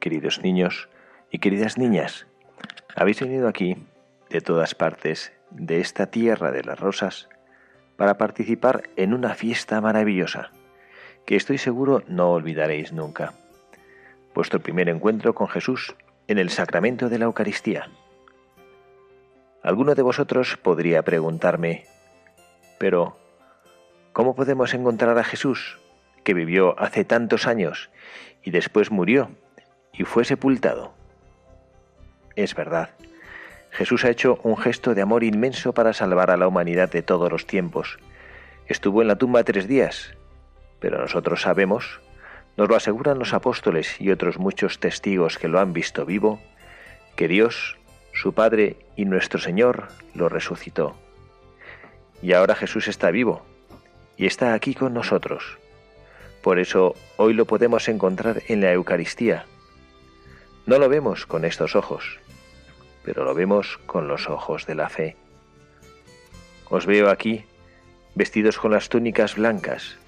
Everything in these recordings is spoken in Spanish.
Queridos niños y queridas niñas, habéis venido aquí, de todas partes, de esta tierra de las rosas, para participar en una fiesta maravillosa, que estoy seguro no olvidaréis nunca. Vuestro primer encuentro con Jesús en el sacramento de la Eucaristía. Alguno de vosotros podría preguntarme, pero, ¿cómo podemos encontrar a Jesús, que vivió hace tantos años y después murió y fue sepultado. Es verdad, Jesús ha hecho un gesto de amor inmenso para salvar a la humanidad de todos los tiempos. Estuvo en la tumba tres días, pero nosotros sabemos, nos lo aseguran los apóstoles y otros muchos testigos que lo han visto vivo, que Dios, su Padre y nuestro Señor lo resucitó. Y ahora Jesús está vivo y está aquí con nosotros. Por eso hoy lo podemos encontrar en la Eucaristía. No lo vemos con estos ojos, pero lo vemos con los ojos de la fe. Os veo aquí, vestidos con las túnicas blancas.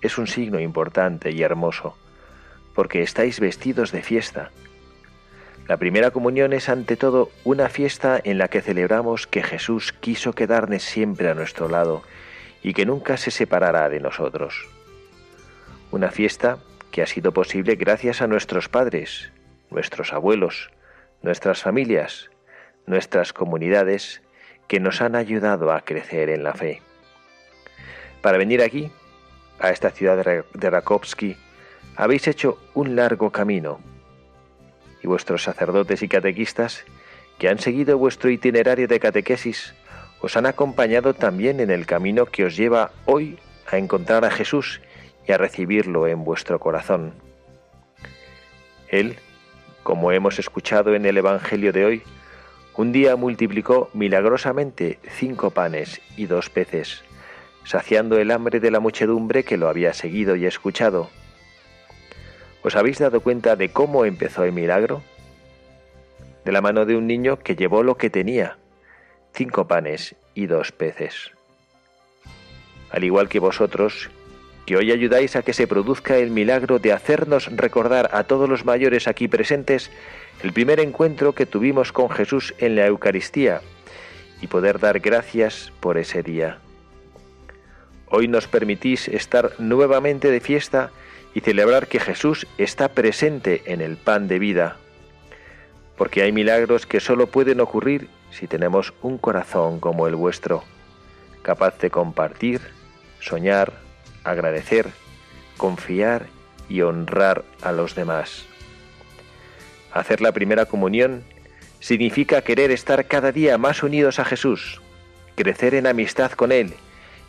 Es un signo importante y hermoso, porque estáis vestidos de fiesta. La primera comunión es ante todo una fiesta en la que celebramos que Jesús quiso quedarnos siempre a nuestro lado y que nunca se separará de nosotros. Una fiesta que ha sido posible gracias a nuestros padres, nuestros abuelos, nuestras familias, nuestras comunidades que nos han ayudado a crecer en la fe. Para venir aquí, a esta ciudad de Rakovsky, habéis hecho un largo camino y vuestros sacerdotes y catequistas que han seguido vuestro itinerario de catequesis os han acompañado también en el camino que os lleva hoy a encontrar a Jesús y a recibirlo en vuestro corazón. Él, como hemos escuchado en el Evangelio de hoy, un día multiplicó milagrosamente cinco panes y dos peces, saciando el hambre de la muchedumbre que lo había seguido y escuchado. ¿Os habéis dado cuenta de cómo empezó el milagro? De la mano de un niño que llevó lo que tenía, cinco panes y dos peces. Al igual que vosotros, que hoy ayudáis a que se produzca el milagro de hacernos recordar a todos los mayores aquí presentes el primer encuentro que tuvimos con Jesús en la Eucaristía y poder dar gracias por ese día. Hoy nos permitís estar nuevamente de fiesta y celebrar que Jesús está presente en el pan de vida, porque hay milagros que solo pueden ocurrir si tenemos un corazón como el vuestro, capaz de compartir, soñar, agradecer, confiar y honrar a los demás. Hacer la primera comunión significa querer estar cada día más unidos a Jesús, crecer en amistad con Él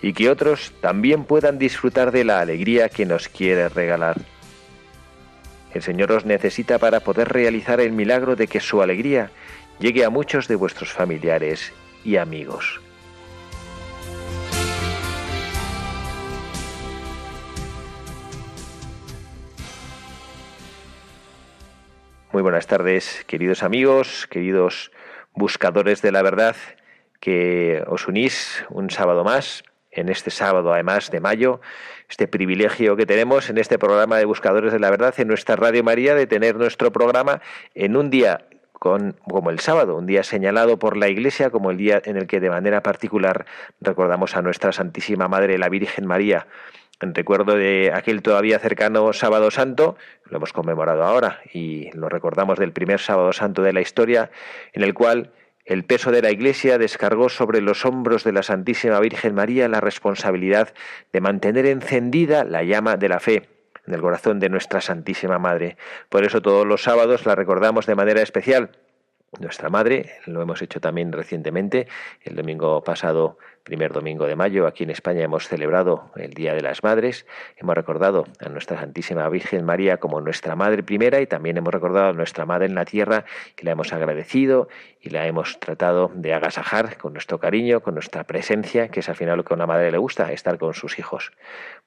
y que otros también puedan disfrutar de la alegría que nos quiere regalar. El Señor os necesita para poder realizar el milagro de que su alegría llegue a muchos de vuestros familiares y amigos. Muy buenas tardes, queridos amigos, queridos buscadores de la verdad, que os unís un sábado más, en este sábado además de mayo, este privilegio que tenemos en este programa de Buscadores de la Verdad, en nuestra Radio María, de tener nuestro programa en un día con, como el sábado, un día señalado por la Iglesia como el día en el que de manera particular recordamos a nuestra Santísima Madre, la Virgen María recuerdo de aquel todavía cercano sábado santo, lo hemos conmemorado ahora y lo recordamos del primer sábado santo de la historia, en el cual el peso de la Iglesia descargó sobre los hombros de la Santísima Virgen María la responsabilidad de mantener encendida la llama de la fe en el corazón de nuestra Santísima Madre. Por eso todos los sábados la recordamos de manera especial nuestra madre, lo hemos hecho también recientemente, el domingo pasado primer domingo de mayo, aquí en España hemos celebrado el Día de las Madres, hemos recordado a nuestra Santísima Virgen María como nuestra Madre primera y también hemos recordado a nuestra Madre en la tierra, que la hemos agradecido y la hemos tratado de agasajar con nuestro cariño, con nuestra presencia, que es al final lo que a una madre le gusta, estar con sus hijos.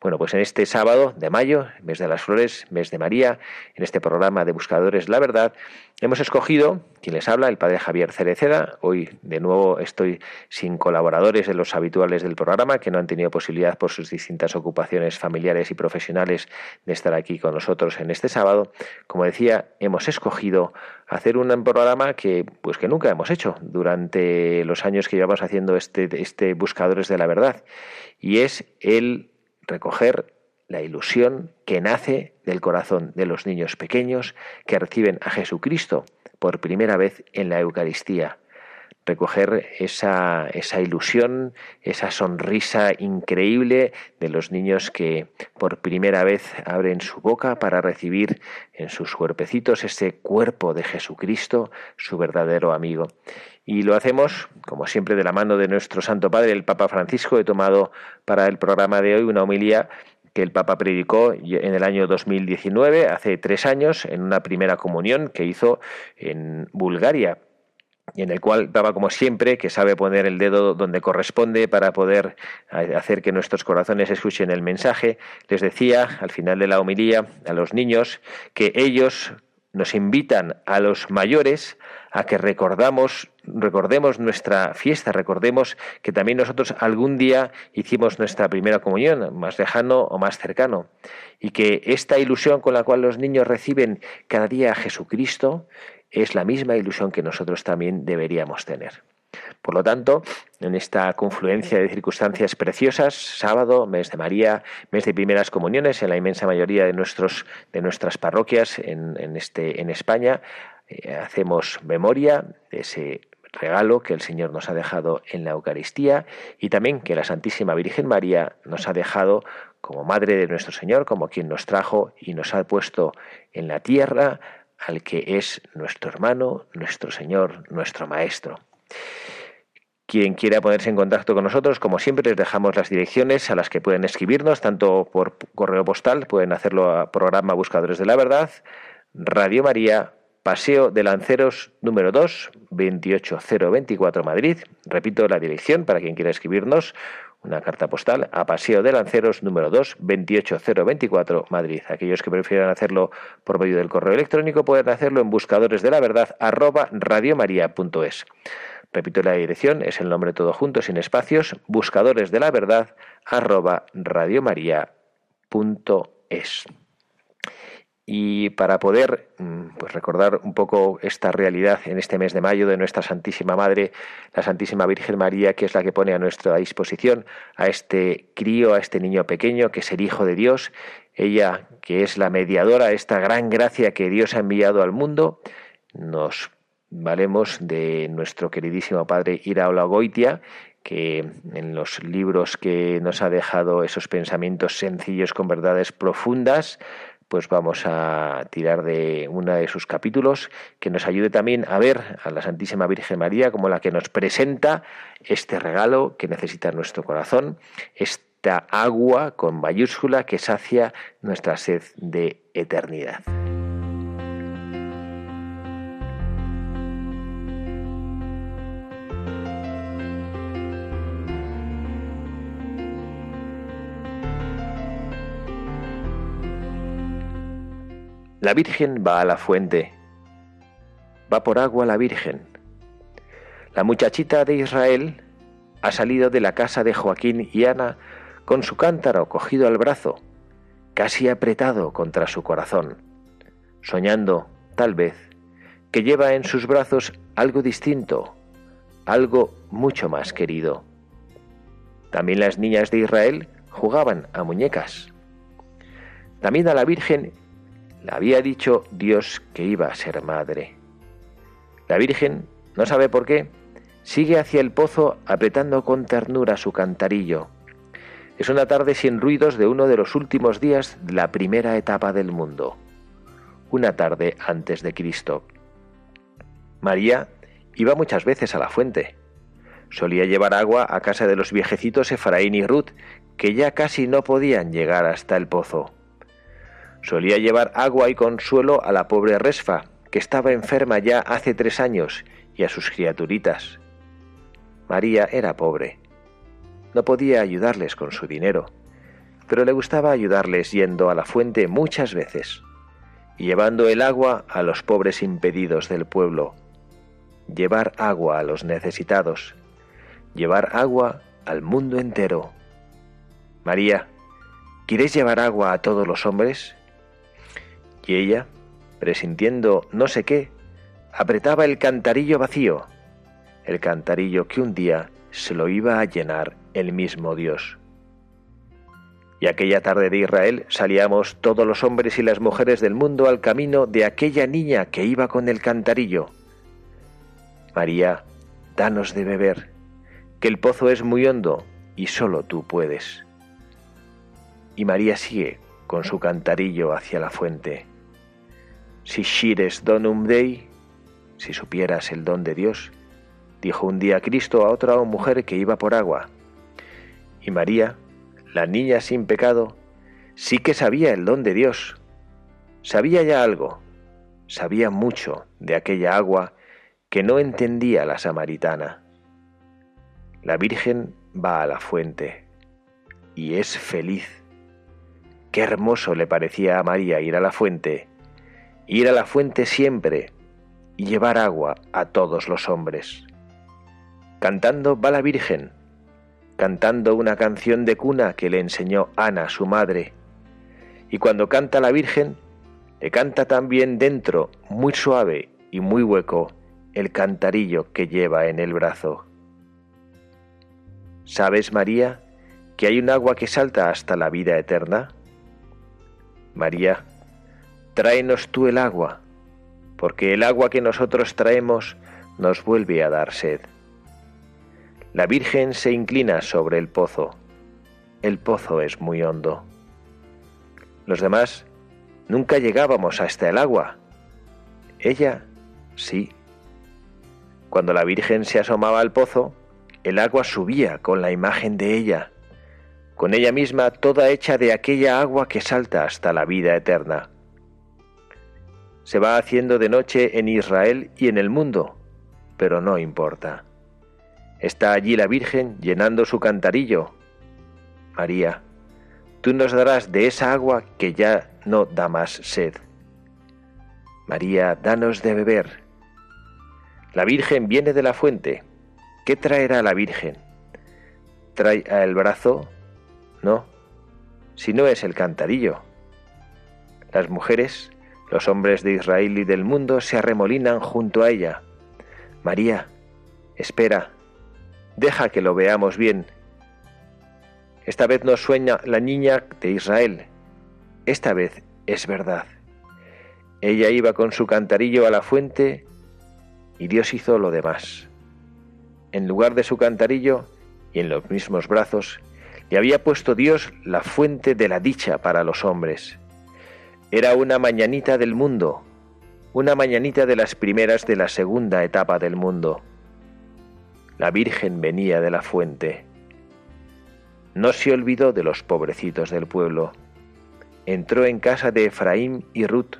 Bueno, pues en este sábado de mayo, mes de las flores, mes de María, en este programa de Buscadores la Verdad, hemos escogido, quien les habla, el Padre Javier Cereceda, hoy de nuevo estoy sin colaboradores de los habituales del programa que no han tenido posibilidad por sus distintas ocupaciones familiares y profesionales de estar aquí con nosotros en este sábado. Como decía, hemos escogido hacer un programa que pues que nunca hemos hecho durante los años que llevamos haciendo este, este Buscadores de la Verdad. Y es el recoger la ilusión que nace del corazón de los niños pequeños que reciben a Jesucristo por primera vez en la Eucaristía recoger esa, esa ilusión, esa sonrisa increíble de los niños que por primera vez abren su boca para recibir en sus cuerpecitos ese cuerpo de Jesucristo, su verdadero amigo. Y lo hacemos, como siempre, de la mano de nuestro Santo Padre, el Papa Francisco. He tomado para el programa de hoy una homilía que el Papa predicó en el año 2019, hace tres años, en una primera comunión que hizo en Bulgaria y en el cual daba como siempre que sabe poner el dedo donde corresponde para poder hacer que nuestros corazones escuchen el mensaje, les decía al final de la homilía a los niños que ellos nos invitan a los mayores a que recordamos, recordemos nuestra fiesta, recordemos que también nosotros algún día hicimos nuestra primera comunión, más lejano o más cercano, y que esta ilusión con la cual los niños reciben cada día a Jesucristo es la misma ilusión que nosotros también deberíamos tener. Por lo tanto, en esta confluencia de circunstancias preciosas, sábado, mes de María, mes de primeras comuniones, en la inmensa mayoría de, nuestros, de nuestras parroquias en, este, en España, eh, hacemos memoria de ese regalo que el Señor nos ha dejado en la Eucaristía y también que la Santísima Virgen María nos ha dejado como Madre de nuestro Señor, como quien nos trajo y nos ha puesto en la tierra al que es nuestro hermano, nuestro Señor, nuestro Maestro. Quien quiera ponerse en contacto con nosotros, como siempre, les dejamos las direcciones a las que pueden escribirnos, tanto por correo postal, pueden hacerlo a programa Buscadores de la Verdad, Radio María, Paseo de Lanceros número 2, 28024 Madrid. Repito la dirección para quien quiera escribirnos, una carta postal a Paseo de Lanceros número 2, 28024 Madrid. Aquellos que prefieran hacerlo por medio del correo electrónico pueden hacerlo en buscadores de la verdad arroba radiomaria.es. Repito la dirección, es el nombre todo junto, sin espacios, buscadores de la verdad arroba radiomaria.es y para poder mm, pues recordar un poco esta realidad en este mes de mayo de nuestra Santísima Madre, la Santísima Virgen María, que es la que pone a nuestra disposición a este crío, a este niño pequeño, que es el Hijo de Dios, ella que es la mediadora, esta gran gracia que Dios ha enviado al mundo, nos valemos de nuestro queridísimo Padre Iraola Goitia, que en los libros que nos ha dejado esos pensamientos sencillos con verdades profundas, pues vamos a tirar de uno de sus capítulos que nos ayude también a ver a la Santísima Virgen María como la que nos presenta este regalo que necesita nuestro corazón, esta agua con mayúscula que sacia nuestra sed de eternidad. La Virgen va a la fuente. Va por agua la Virgen. La muchachita de Israel ha salido de la casa de Joaquín y Ana con su cántaro cogido al brazo, casi apretado contra su corazón, soñando, tal vez, que lleva en sus brazos algo distinto, algo mucho más querido. También las niñas de Israel jugaban a muñecas. También a la Virgen le había dicho Dios que iba a ser madre. La Virgen, no sabe por qué, sigue hacia el pozo apretando con ternura su cantarillo. Es una tarde sin ruidos de uno de los últimos días de la primera etapa del mundo, una tarde antes de Cristo. María iba muchas veces a la fuente. Solía llevar agua a casa de los viejecitos Efraín y Ruth, que ya casi no podían llegar hasta el pozo. Solía llevar agua y consuelo a la pobre Resfa, que estaba enferma ya hace tres años, y a sus criaturitas. María era pobre. No podía ayudarles con su dinero, pero le gustaba ayudarles yendo a la fuente muchas veces y llevando el agua a los pobres impedidos del pueblo. Llevar agua a los necesitados. Llevar agua al mundo entero. María, ¿quieres llevar agua a todos los hombres? Y ella, presintiendo no sé qué, apretaba el cantarillo vacío, el cantarillo que un día se lo iba a llenar el mismo Dios. Y aquella tarde de Israel salíamos todos los hombres y las mujeres del mundo al camino de aquella niña que iba con el cantarillo. María, danos de beber, que el pozo es muy hondo y solo tú puedes. Y María sigue con su cantarillo hacia la fuente. Si shires donum Dei, si supieras el don de Dios, dijo un día Cristo a otra mujer que iba por agua. Y María, la niña sin pecado, sí que sabía el don de Dios. Sabía ya algo, sabía mucho de aquella agua que no entendía la samaritana. La Virgen va a la fuente y es feliz. Qué hermoso le parecía a María ir a la fuente ir a la fuente siempre y llevar agua a todos los hombres. Cantando va la Virgen, cantando una canción de cuna que le enseñó Ana, su madre. Y cuando canta la Virgen, le canta también dentro, muy suave y muy hueco, el cantarillo que lleva en el brazo. ¿Sabes, María, que hay un agua que salta hasta la vida eterna? María, tráenos tú el agua, porque el agua que nosotros traemos nos vuelve a dar sed. La Virgen se inclina sobre el pozo. El pozo es muy hondo. Los demás nunca llegábamos hasta el agua. Ella sí. Cuando la Virgen se asomaba al pozo, el agua subía con la imagen de ella, con ella misma toda hecha de aquella agua que salta hasta la vida eterna se va haciendo de noche en Israel y en el mundo, pero no importa. Está allí la Virgen llenando su cantarillo. María, tú nos darás de esa agua que ya no da más sed. María, danos de beber. La Virgen viene de la fuente. ¿Qué traerá la Virgen? ¿Trae a el brazo? No, si no es el cantarillo. Las mujeres los hombres de Israel y del mundo se arremolinan junto a ella. María, espera, deja que lo veamos bien. Esta vez no sueña la niña de Israel, esta vez es verdad. Ella iba con su cantarillo a la fuente y Dios hizo lo demás. En lugar de su cantarillo y en los mismos brazos, le había puesto Dios la fuente de la dicha para los hombres. Era una mañanita del mundo, una mañanita de las primeras de la segunda etapa del mundo. La Virgen venía de la fuente. No se olvidó de los pobrecitos del pueblo. Entró en casa de Efraín y Ruth.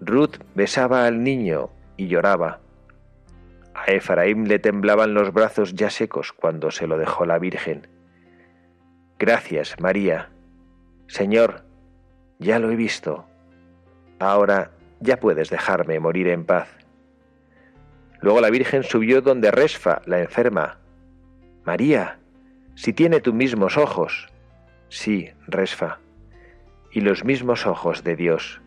Ruth besaba al niño y lloraba. A Efraín le temblaban los brazos ya secos cuando se lo dejó la Virgen. Gracias, María. Señor, ya lo he visto. Ahora ya puedes dejarme morir en paz. Luego la Virgen subió donde Resfa, la enferma. María, si tiene tus mismos ojos. Sí, Resfa, y los mismos ojos de Dios.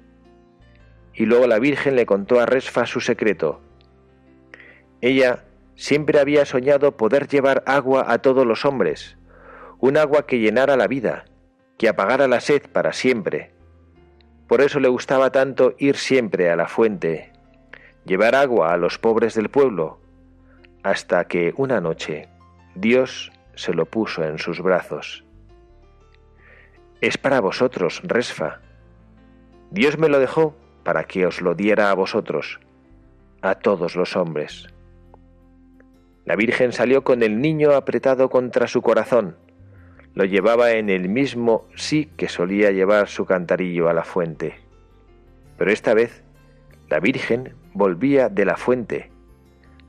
Y luego la Virgen le contó a Resfa su secreto. Ella siempre había soñado poder llevar agua a todos los hombres, un agua que llenara la vida, que apagara la sed para siempre por eso le gustaba tanto ir siempre a la fuente, llevar agua a los pobres del pueblo, hasta que una noche Dios se lo puso en sus brazos. Es para vosotros, Resfa. Dios me lo dejó para que os lo diera a vosotros. a todos los hombres. La Virgen salió con el niño apretado contra su corazón. Lo llevaba en el mismo sí que solía llevar su cantarillo a la fuente. Pero esta vez la Virgen volvía de la fuente.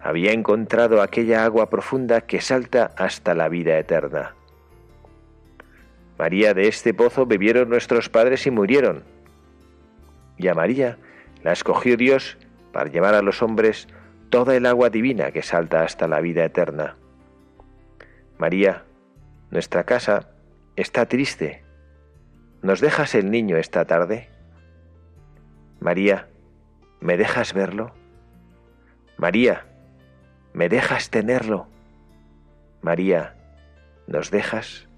Había encontrado aquella agua profunda que salta hasta la vida eterna. María de este pozo bebieron nuestros padres y murieron. Y a María la escogió Dios para llevar a los hombres toda el agua divina que salta hasta la vida eterna. María, nuestra casa está triste. ¿Nos dejas el niño esta tarde? María, ¿me dejas verlo? María, ¿me dejas tenerlo? María, ¿nos dejas?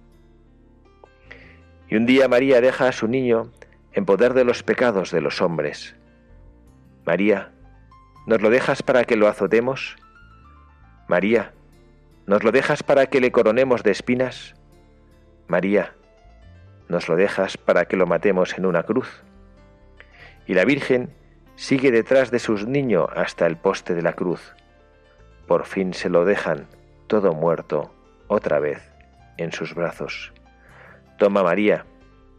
Y un día María deja a su niño en poder de los pecados de los hombres. María, ¿Nos lo dejas para que lo azotemos? María, ¿nos lo dejas para que le coronemos de espinas? María, ¿nos lo dejas para que lo matemos en una cruz? Y la Virgen sigue detrás de sus niños hasta el poste de la cruz. Por fin se lo dejan, todo muerto, otra vez, en sus brazos. Toma María,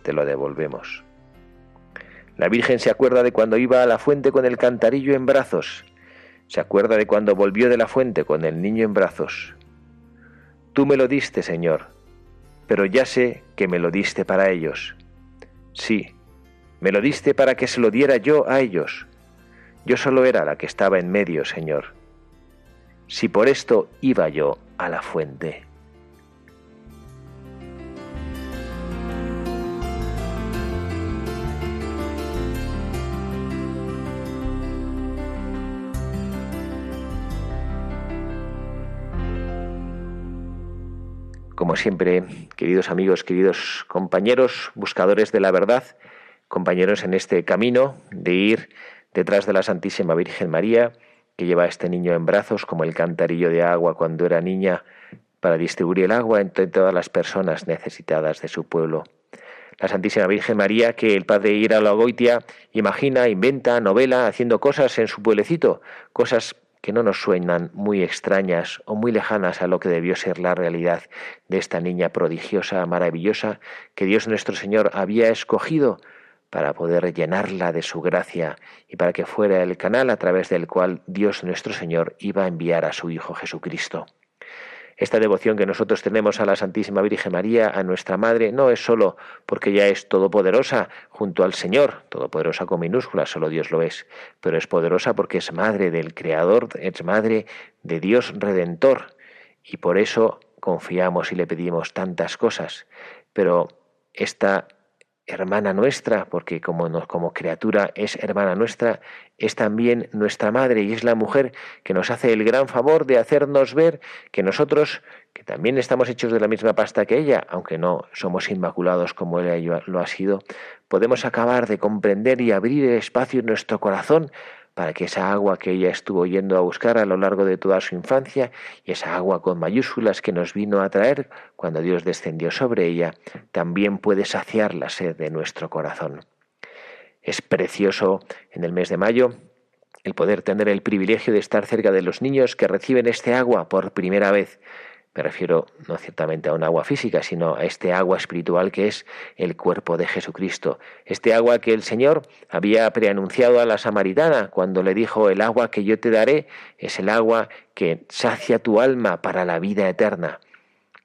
te lo devolvemos. La Virgen se acuerda de cuando iba a la fuente con el cantarillo en brazos. Se acuerda de cuando volvió de la fuente con el niño en brazos. Tú me lo diste, Señor, pero ya sé que me lo diste para ellos. Sí, me lo diste para que se lo diera yo a ellos. Yo solo era la que estaba en medio, Señor. Si por esto iba yo a la fuente. Como siempre, queridos amigos, queridos compañeros, buscadores de la verdad, compañeros en este camino de ir detrás de la Santísima Virgen María, que lleva a este niño en brazos como el cantarillo de agua cuando era niña para distribuir el agua entre todas las personas necesitadas de su pueblo. La Santísima Virgen María, que el padre Ira Goitia imagina, inventa, novela, haciendo cosas en su pueblecito, cosas que no nos suenan muy extrañas o muy lejanas a lo que debió ser la realidad de esta niña prodigiosa, maravillosa, que Dios nuestro Señor había escogido para poder llenarla de su gracia y para que fuera el canal a través del cual Dios nuestro Señor iba a enviar a su Hijo Jesucristo. Esta devoción que nosotros tenemos a la Santísima Virgen María, a nuestra Madre, no es sólo porque ella es todopoderosa junto al Señor, todopoderosa con minúsculas, solo Dios lo es, pero es poderosa porque es madre del Creador, es madre de Dios Redentor, y por eso confiamos y le pedimos tantas cosas. Pero esta hermana nuestra, porque como, como criatura es hermana nuestra, es también nuestra madre y es la mujer que nos hace el gran favor de hacernos ver que nosotros, que también estamos hechos de la misma pasta que ella, aunque no somos inmaculados como ella lo ha sido, podemos acabar de comprender y abrir espacio en nuestro corazón para que esa agua que ella estuvo yendo a buscar a lo largo de toda su infancia y esa agua con mayúsculas que nos vino a traer cuando Dios descendió sobre ella, también puede saciar la sed de nuestro corazón. Es precioso en el mes de mayo el poder tener el privilegio de estar cerca de los niños que reciben este agua por primera vez me refiero no ciertamente a un agua física, sino a este agua espiritual que es el cuerpo de Jesucristo. Este agua que el Señor había preanunciado a la samaritana cuando le dijo, el agua que yo te daré es el agua que sacia tu alma para la vida eterna.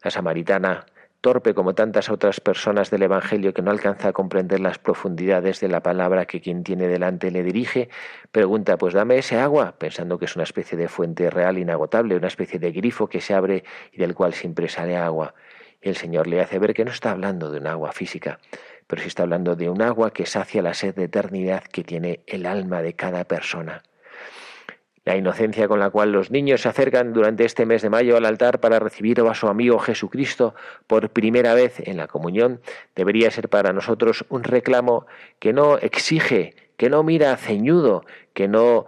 La samaritana torpe como tantas otras personas del Evangelio que no alcanza a comprender las profundidades de la palabra que quien tiene delante le dirige, pregunta, pues dame ese agua, pensando que es una especie de fuente real inagotable, una especie de grifo que se abre y del cual siempre sale agua. Y el Señor le hace ver que no está hablando de un agua física, pero sí está hablando de un agua que sacia la sed de eternidad que tiene el alma de cada persona. La inocencia con la cual los niños se acercan durante este mes de mayo al altar para recibir a su amigo Jesucristo por primera vez en la comunión debería ser para nosotros un reclamo que no exige, que no mira ceñudo, que no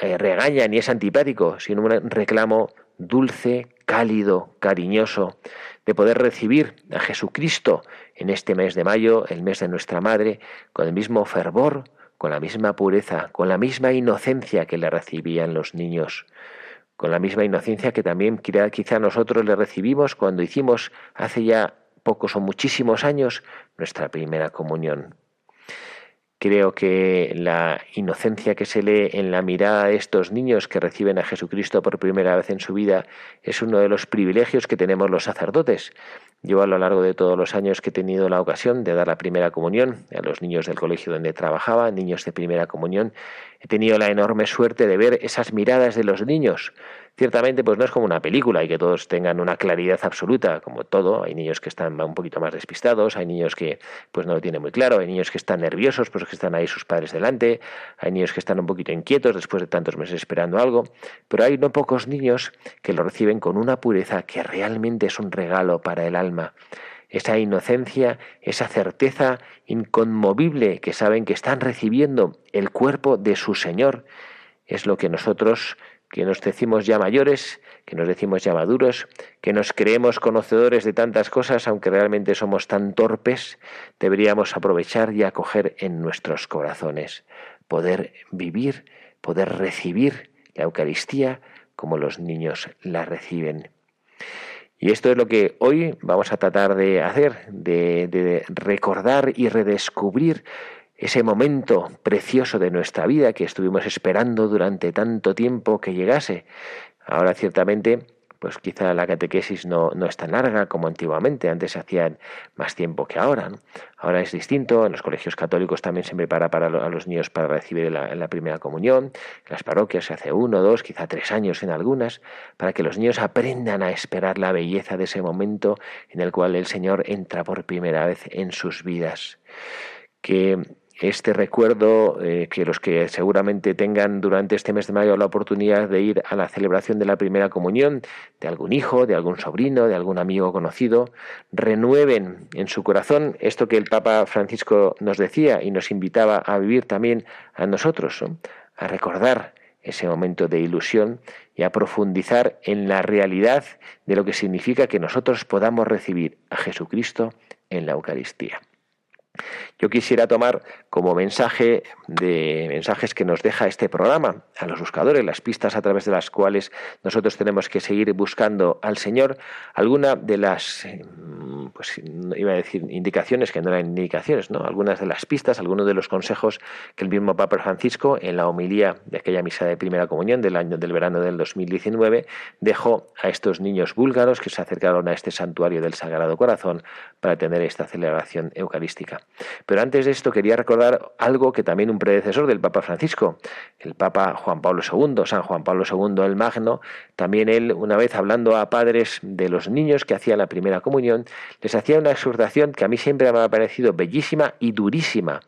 eh, regaña ni es antipático, sino un reclamo dulce, cálido, cariñoso, de poder recibir a Jesucristo en este mes de mayo, el mes de nuestra Madre, con el mismo fervor con la misma pureza, con la misma inocencia que le recibían los niños, con la misma inocencia que también quizá nosotros le recibimos cuando hicimos hace ya pocos o muchísimos años nuestra primera comunión. Creo que la inocencia que se lee en la mirada de estos niños que reciben a Jesucristo por primera vez en su vida es uno de los privilegios que tenemos los sacerdotes. Yo a lo largo de todos los años que he tenido la ocasión de dar la primera comunión a los niños del colegio donde trabajaba, niños de primera comunión, he tenido la enorme suerte de ver esas miradas de los niños Ciertamente, pues no es como una película y que todos tengan una claridad absoluta, como todo. Hay niños que están un poquito más despistados, hay niños que pues no lo tienen muy claro, hay niños que están nerviosos, pues que están ahí sus padres delante, hay niños que están un poquito inquietos después de tantos meses esperando algo, pero hay no pocos niños que lo reciben con una pureza que realmente es un regalo para el alma esa inocencia, esa certeza inconmovible que saben que están recibiendo el cuerpo de su Señor, es lo que nosotros que nos decimos ya mayores, que nos decimos ya maduros, que nos creemos conocedores de tantas cosas, aunque realmente somos tan torpes, deberíamos aprovechar y acoger en nuestros corazones, poder vivir, poder recibir la Eucaristía como los niños la reciben. Y esto es lo que hoy vamos a tratar de hacer, de, recordar y redescubrir ese momento precioso de nuestra vida que estuvimos esperando durante tanto tiempo que llegase. Ahora ciertamente, pues quizá la catequesis no, no es tan larga como antiguamente, antes se hacían más tiempo que ahora. Ahora es distinto, en los colegios católicos también se prepara para a los niños para recibir la, la primera comunión, en las parroquias se hace uno, dos, quizá tres años en algunas, para que los niños aprendan a esperar la belleza de ese momento en el cual el Señor entra por primera vez en sus vidas. Que este recuerdo eh, que los que seguramente tengan durante este mes de mayo la oportunidad de ir a la celebración de la primera comunión de algún hijo, de algún sobrino, de algún amigo conocido, renueven en su corazón esto que el Papa Francisco nos decía y nos invitaba a vivir también a nosotros, a recordar ese momento de ilusión y a profundizar en la realidad de lo que significa que nosotros podamos recibir a Jesucristo en la Eucaristía. Yo quisiera tomar como mensaje de mensajes que nos deja este programa a los buscadores, las pistas a través de las cuales nosotros tenemos que seguir buscando al Señor, alguna de las, mm, pues iba a decir indicaciones que no eran indicaciones, ¿no? Algunas de las pistas, algunos de los consejos que el mismo Papa Francisco en la homilía de aquella misa de primera comunión del año del verano del 2019 dejó a estos niños búlgaros que se acercaron a este santuario del Sagrado Corazón para tener esta celebración eucarística. Pero antes de esto quería recordar algo que también un predecesor del Papa Francisco, el Papa Juan Pablo II, San Juan Pablo II el Magno, también él una vez hablando a padres de los niños que hacían la primera comunión, les hacía una exhortación que a mí siempre me ha parecido bellísima y durísima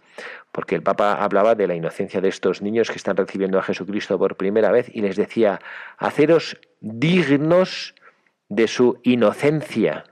porque el Papa hablaba de la inocencia de estos niños que están recibiendo a Jesucristo por primera vez y les decía, haceros dignos de su inocencia.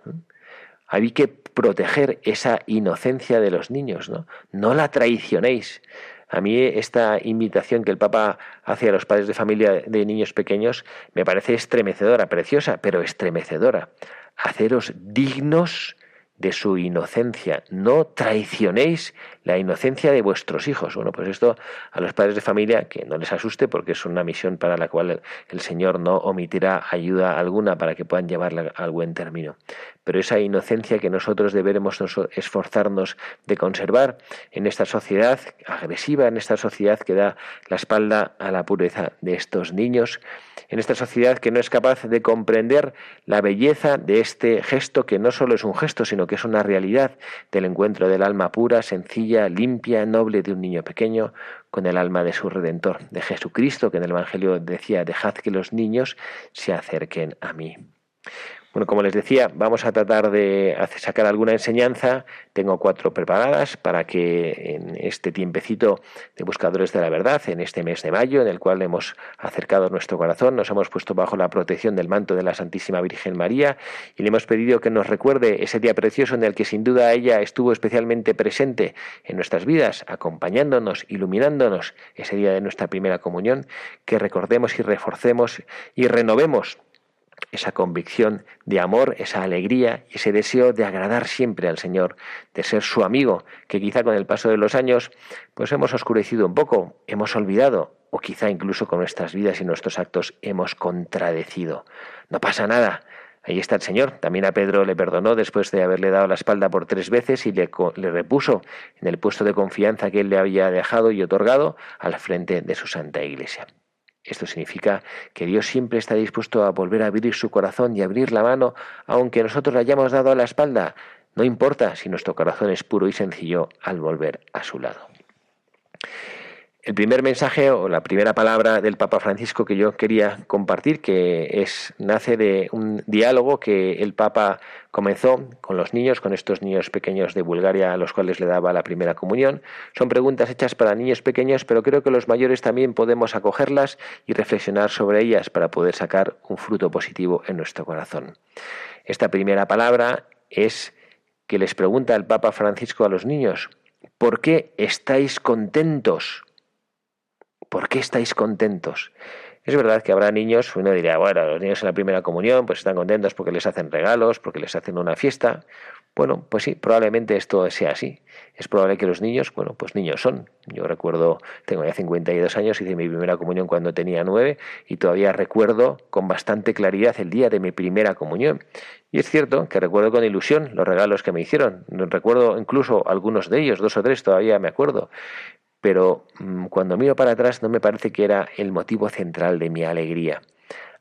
Había que proteger esa inocencia de los niños, ¿no? No la traicionéis. A mí esta invitación que el Papa hace a los padres de familia de niños pequeños me parece estremecedora, preciosa, pero estremecedora. Haceros dignos de su inocencia. No traicionéis la inocencia de vuestros hijos. Bueno, pues esto a los padres de familia que no les asuste porque es una misión para la cual el Señor no omitirá ayuda alguna para que puedan llevarla al buen término. Pero esa inocencia que nosotros deberemos esforzarnos de conservar en esta sociedad agresiva, en esta sociedad que da la espalda a la pureza de estos niños, en esta sociedad que no es capaz de comprender la belleza de este gesto que no solo es un gesto, sino que es una realidad del encuentro del alma pura, sencilla, limpia, noble de un niño pequeño con el alma de su Redentor, de Jesucristo, que en el Evangelio decía, dejad que los niños se acerquen a mí. Bueno, como les decía, vamos a tratar de sacar alguna enseñanza. Tengo cuatro preparadas para que en este tiempecito de buscadores de la verdad, en este mes de mayo, en el cual hemos acercado nuestro corazón, nos hemos puesto bajo la protección del manto de la Santísima Virgen María y le hemos pedido que nos recuerde ese día precioso en el que sin duda ella estuvo especialmente presente en nuestras vidas, acompañándonos, iluminándonos, ese día de nuestra primera comunión, que recordemos y reforcemos y renovemos esa convicción de amor, esa alegría ese deseo de agradar siempre al Señor, de ser su amigo, que quizá con el paso de los años pues hemos oscurecido un poco, hemos olvidado o quizá incluso con nuestras vidas y nuestros actos hemos contradecido. No pasa nada. Ahí está el Señor. También a Pedro le perdonó después de haberle dado la espalda por tres veces y le, le repuso en el puesto de confianza que él le había dejado y otorgado al frente de su santa iglesia. Esto significa que Dios siempre está dispuesto a volver a abrir su corazón y abrir la mano, aunque nosotros le hayamos dado a la espalda. No importa si nuestro corazón es puro y sencillo al volver a su lado. El primer mensaje o la primera palabra del Papa Francisco que yo quería compartir, que es nace de un diálogo que el Papa comenzó con los niños, con estos niños pequeños de Bulgaria a los cuales le daba la primera comunión. Son preguntas hechas para niños pequeños, pero creo que los mayores también podemos acogerlas y reflexionar sobre ellas para poder sacar un fruto positivo en nuestro corazón. Esta primera palabra es que les pregunta el Papa Francisco a los niños, ¿por qué estáis contentos? ¿Por qué estáis contentos? Es verdad que habrá niños, uno diría, bueno, los niños en la primera comunión pues están contentos porque les hacen regalos, porque les hacen una fiesta. Bueno, pues sí, probablemente esto sea así. Es probable que los niños, bueno, pues niños son. Yo recuerdo, tengo ya 52 años, hice mi primera comunión cuando tenía 9 y todavía recuerdo con bastante claridad el día de mi primera comunión. Y es cierto que recuerdo con ilusión los regalos que me hicieron. Recuerdo incluso algunos de ellos, dos o tres todavía me acuerdo pero mm, cuando miro para atrás no me parece que era el motivo central de mi alegría.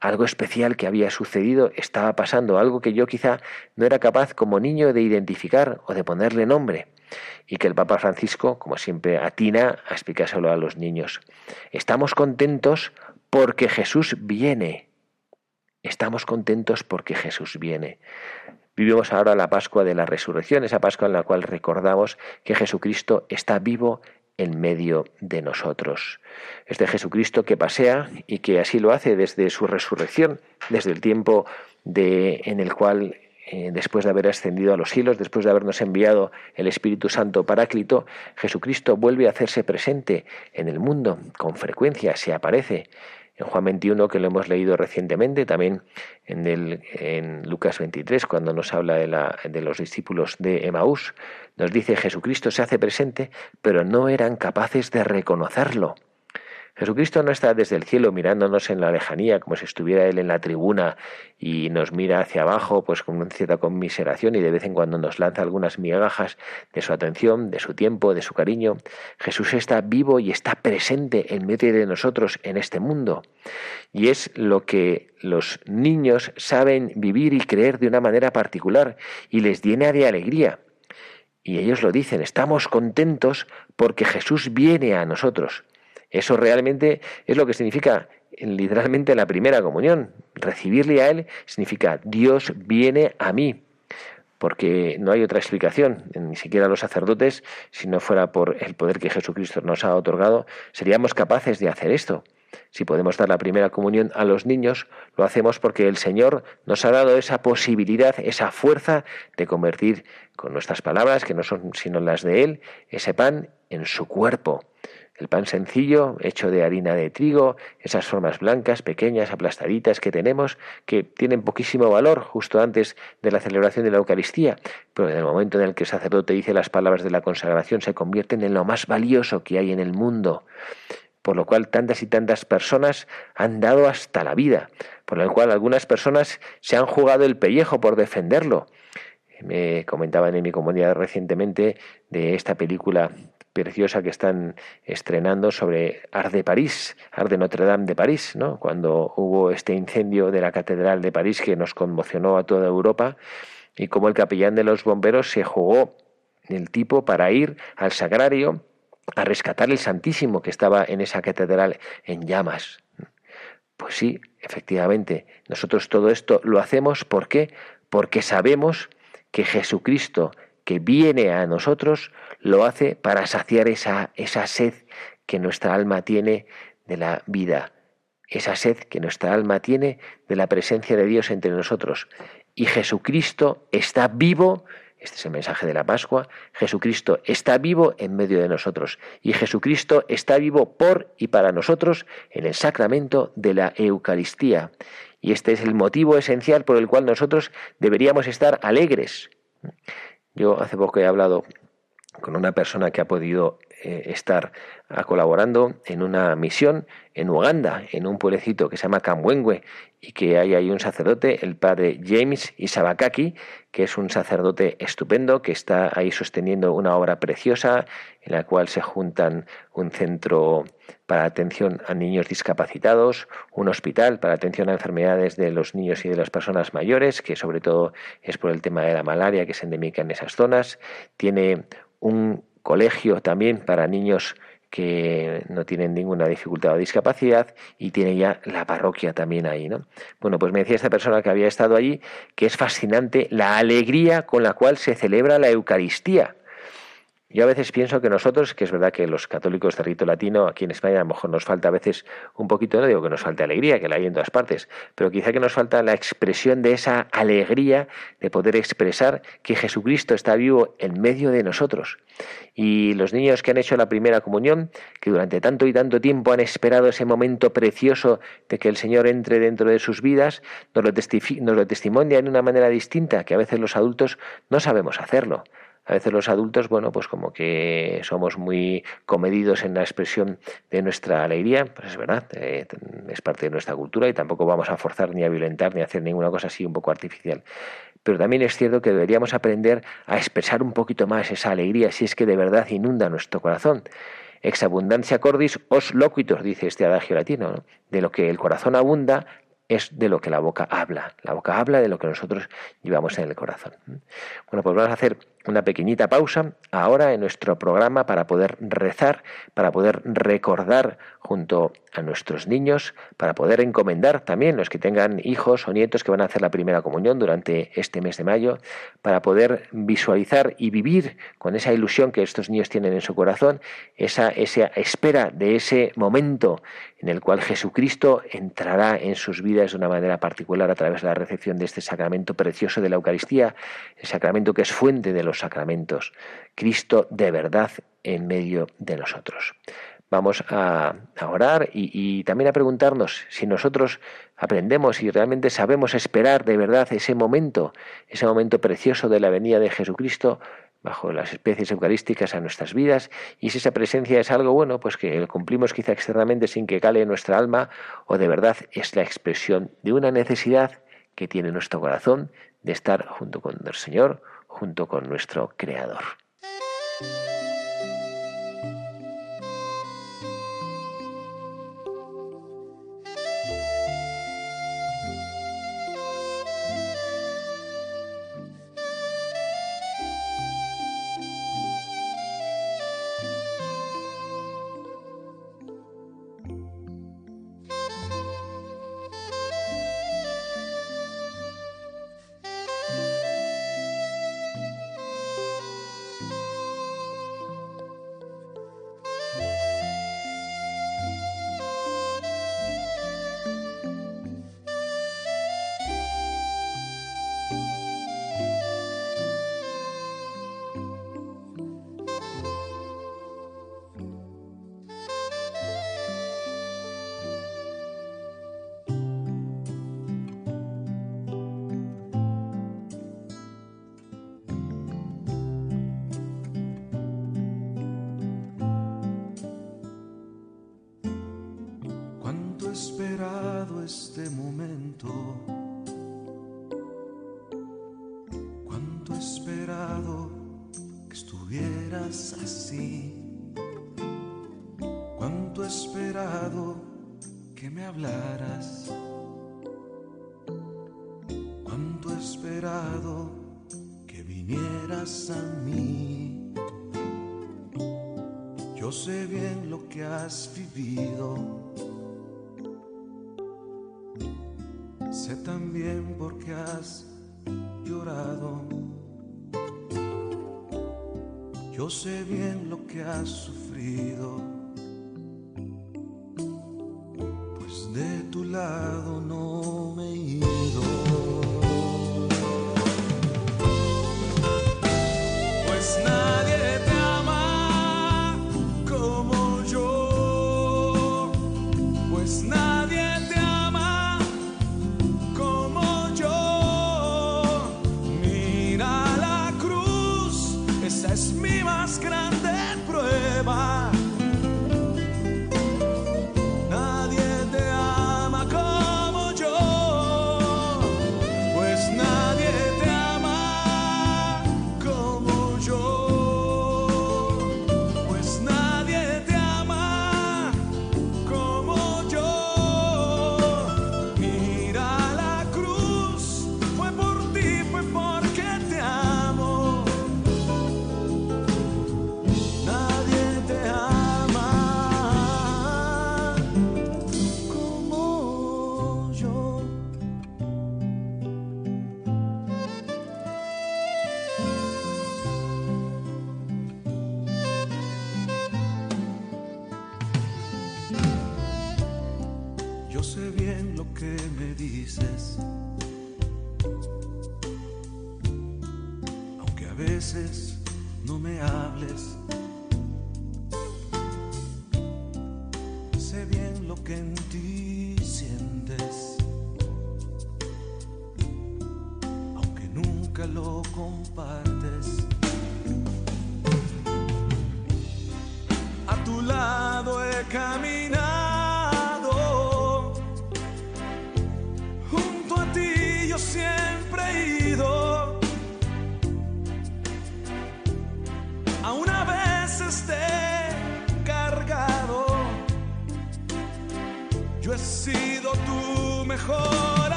Algo especial que había sucedido estaba pasando, algo que yo quizá no era capaz como niño de identificar o de ponerle nombre, y que el Papa Francisco, como siempre, atina a explicárselo a los niños. Estamos contentos porque Jesús viene. Estamos contentos porque Jesús viene. Vivimos ahora la Pascua de la Resurrección, esa Pascua en la cual recordamos que Jesucristo está vivo en medio de nosotros. Este Jesucristo que pasea y que así lo hace desde su resurrección, desde el tiempo de, en el cual, eh, después de haber ascendido a los cielos, después de habernos enviado el Espíritu Santo Paráclito, Jesucristo vuelve a hacerse presente en el mundo, con frecuencia se aparece en Juan 21, que lo hemos leído recientemente, también en, el, en Lucas 23, cuando nos habla de, de los discípulos de Emaús, nos dice Jesucristo se hace presente, pero no eran capaces de reconocerlo. Jesucristo no está desde el cielo mirándonos en la lejanía como si estuviera Él en la tribuna y nos mira hacia abajo pues con cierta conmiseración y de vez en cuando nos lanza algunas migajas de su atención, de su tiempo, de su cariño. Jesús está vivo y está presente en medio de nosotros en este mundo. Y es lo que los niños saben vivir y creer de una manera particular y les llena de alegría. Y ellos lo dicen, estamos contentos porque Jesús viene a nosotros. Eso realmente es lo que significa literalmente la primera comunión. Recibirle a Él significa Dios viene a mí. Porque no hay otra explicación, ni siquiera los sacerdotes, si no fuera por el poder que Jesucristo nos ha otorgado, seríamos capaces de hacer esto. Si podemos dar la primera comunión a los niños, lo hacemos porque el Señor nos ha dado esa posibilidad, esa fuerza de convertir con nuestras palabras, que no son sino las de Él, ese pan en su cuerpo. El pan sencillo, hecho de harina de trigo, esas formas blancas, pequeñas, aplastaditas que tenemos, que tienen poquísimo valor justo antes de la celebración de la Eucaristía, pero en el momento en el que el sacerdote dice las palabras de la consagración se convierten en lo más valioso que hay en el mundo. Por lo cual tantas y tantas personas han dado hasta la vida, por lo cual algunas personas se han jugado el pellejo por defenderlo. Me comentaban en mi comunidad recientemente de esta película preciosa que están estrenando sobre Art de París, Art de Notre Dame de París, ¿no? cuando hubo este incendio de la Catedral de París que nos conmocionó a toda Europa y como el capellán de los bomberos se jugó el tipo para ir al sagrario a rescatar el Santísimo que estaba en esa catedral en llamas. Pues sí, efectivamente, nosotros todo esto lo hacemos ¿por qué? Porque sabemos que Jesucristo que viene a nosotros lo hace para saciar esa, esa sed que nuestra alma tiene de la vida, esa sed que nuestra alma tiene de la presencia de Dios entre nosotros. Y Jesucristo está vivo, este es el mensaje de la Pascua, Jesucristo está vivo en medio de nosotros y Jesucristo está vivo por y para nosotros en el sacramento de la Eucaristía. Y este es el motivo esencial por el cual nosotros deberíamos estar alegres. Yo hace poco he hablado con una persona que ha podido eh, estar colaborando en una misión en Uganda, en un pueblecito que se llama Kamwengwe, y que hay ahí un sacerdote, el padre James Isabakaki, que es un sacerdote estupendo, que está ahí sosteniendo una obra preciosa en la cual se juntan un centro para atención a niños discapacitados, un hospital para atención a enfermedades de los niños y de las personas mayores, que sobre todo es por el tema de la malaria que se endemica en esas zonas, tiene un colegio también para niños que no tienen ninguna dificultad o discapacidad y tiene ya la parroquia también ahí, ¿no? Bueno, pues me decía esta persona que había estado allí que es fascinante la alegría con la cual se celebra la Eucaristía. Yo a veces pienso que nosotros, que es verdad que los católicos de rito latino aquí en España a lo mejor nos falta a veces un poquito, no digo que nos falte alegría, que la hay en todas partes, pero quizá que nos falta la expresión de esa alegría de poder expresar que Jesucristo está vivo en medio de nosotros. Y los niños que han hecho la primera comunión, que durante tanto y tanto tiempo han esperado ese momento precioso de que el Señor entre dentro de sus vidas, nos lo, nos lo testimonian de una manera distinta, que a veces los adultos no sabemos hacerlo. A veces los adultos, bueno, pues como que somos muy comedidos en la expresión de nuestra alegría, pues es verdad, eh, es parte de nuestra cultura y tampoco vamos a forzar ni a violentar ni a hacer ninguna cosa así un poco artificial. Pero también es cierto que deberíamos aprender a expresar un poquito más esa alegría si es que de verdad inunda nuestro corazón. Ex abundancia cordis os loquitos, dice este adagio latino. De lo que el corazón abunda, es de lo que la boca habla. La boca habla de lo que nosotros llevamos en el corazón. Bueno, pues vamos a hacer una pequeñita pausa ahora en nuestro programa para poder rezar, para poder recordar junto a nuestros niños, para poder encomendar también los que tengan hijos o nietos que van a hacer la primera comunión durante este mes de mayo, para poder visualizar y vivir con esa ilusión que estos niños tienen en su corazón, esa, esa espera de ese momento en el cual Jesucristo entrará en sus vidas de una manera particular a través de la recepción de este sacramento precioso de la Eucaristía, el sacramento que es fuente de los sacramentos, Cristo de verdad en medio de nosotros. Vamos a, orar y, y, también a preguntarnos si nosotros aprendemos y realmente sabemos esperar de verdad ese momento, ese momento precioso de la venida de Jesucristo bajo las especies eucarísticas a nuestras vidas y si esa presencia es algo bueno, pues que cumplimos quizá externamente sin que cale nuestra alma o de verdad es la expresión de una necesidad que tiene nuestro corazón de estar junto con el Señor, junto con nuestro Creador. Que me hablaras. Cuánto he esperado que vinieras a mí. Yo sé bien lo que has vivido también porque has llorado. Yo sé bien lo que has sufrido,